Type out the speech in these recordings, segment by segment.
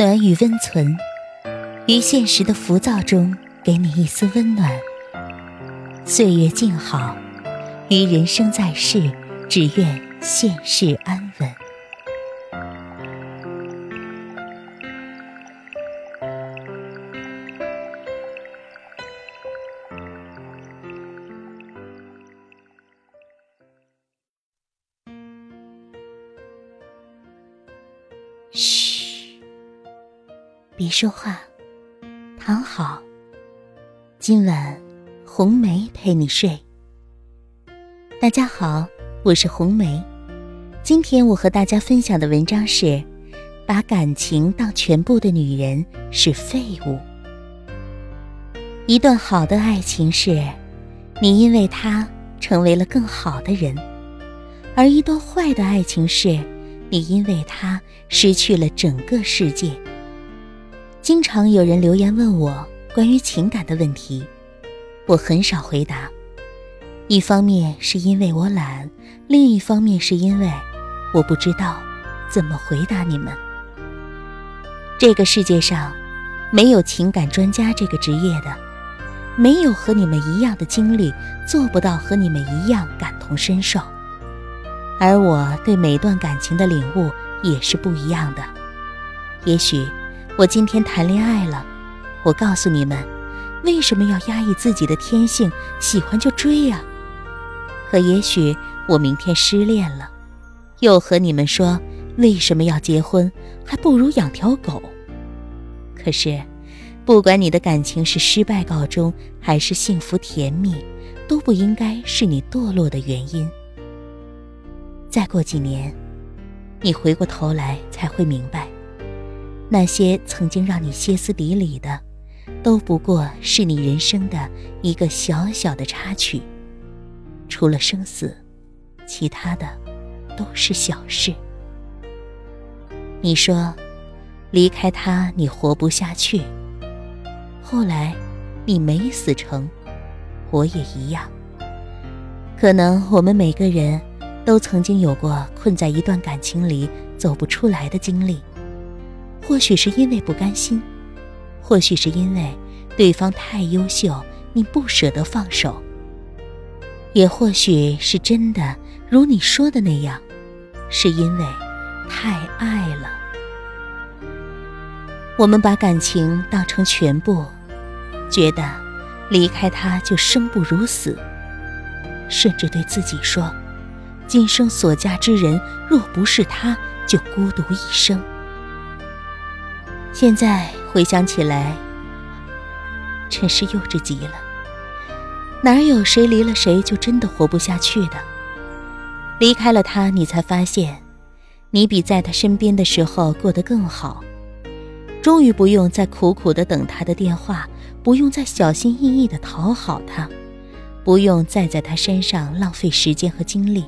暖与温存，于现实的浮躁中给你一丝温暖。岁月静好，于人生在世，只愿现世安稳。别说话，躺好。今晚红梅陪你睡。大家好，我是红梅。今天我和大家分享的文章是：把感情当全部的女人是废物。一段好的爱情是，你因为他成为了更好的人；而一段坏的爱情是。你因为他失去了整个世界。经常有人留言问我关于情感的问题，我很少回答。一方面是因为我懒，另一方面是因为我不知道怎么回答你们。这个世界上没有情感专家这个职业的，没有和你们一样的经历，做不到和你们一样感同身受。而我对每段感情的领悟也是不一样的。也许我今天谈恋爱了，我告诉你们，为什么要压抑自己的天性，喜欢就追呀？可也许我明天失恋了，又和你们说，为什么要结婚，还不如养条狗。可是，不管你的感情是失败告终，还是幸福甜蜜，都不应该是你堕落的原因。再过几年，你回过头来才会明白，那些曾经让你歇斯底里的，都不过是你人生的一个小小的插曲。除了生死，其他的都是小事。你说，离开他你活不下去。后来，你没死成，我也一样。可能我们每个人。都曾经有过困在一段感情里走不出来的经历，或许是因为不甘心，或许是因为对方太优秀，你不舍得放手，也或许是真的如你说的那样，是因为太爱了。我们把感情当成全部，觉得离开他就生不如死，甚至对自己说。今生所嫁之人，若不是他，就孤独一生。现在回想起来，真是幼稚极了。哪有谁离了谁就真的活不下去的？离开了他，你才发现，你比在他身边的时候过得更好。终于不用再苦苦的等他的电话，不用再小心翼翼的讨好他，不用再在他身上浪费时间和精力。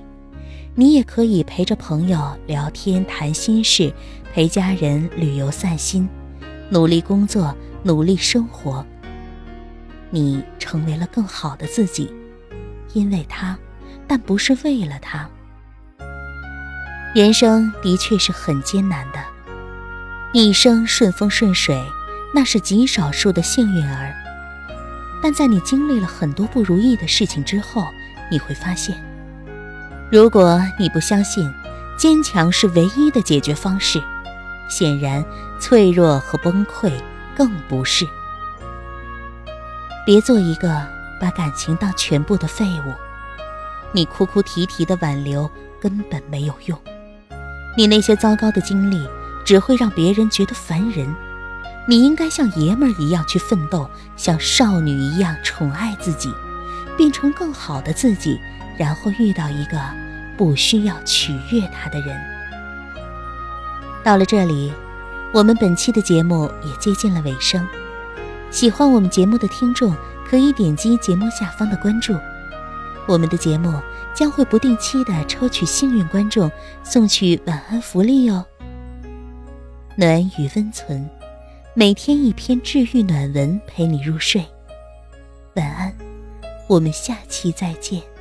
你也可以陪着朋友聊天谈心事，陪家人旅游散心，努力工作，努力生活。你成为了更好的自己，因为他，但不是为了他。人生的确是很艰难的，一生顺风顺水，那是极少数的幸运儿。但在你经历了很多不如意的事情之后，你会发现。如果你不相信坚强是唯一的解决方式，显然脆弱和崩溃更不是。别做一个把感情当全部的废物，你哭哭啼啼的挽留根本没有用，你那些糟糕的经历只会让别人觉得烦人。你应该像爷们儿一样去奋斗，像少女一样宠爱自己，变成更好的自己。然后遇到一个不需要取悦他的人。到了这里，我们本期的节目也接近了尾声。喜欢我们节目的听众可以点击节目下方的关注，我们的节目将会不定期的抽取幸运观众送去晚安福利哦。暖与温存，每天一篇治愈暖文陪你入睡。晚安，我们下期再见。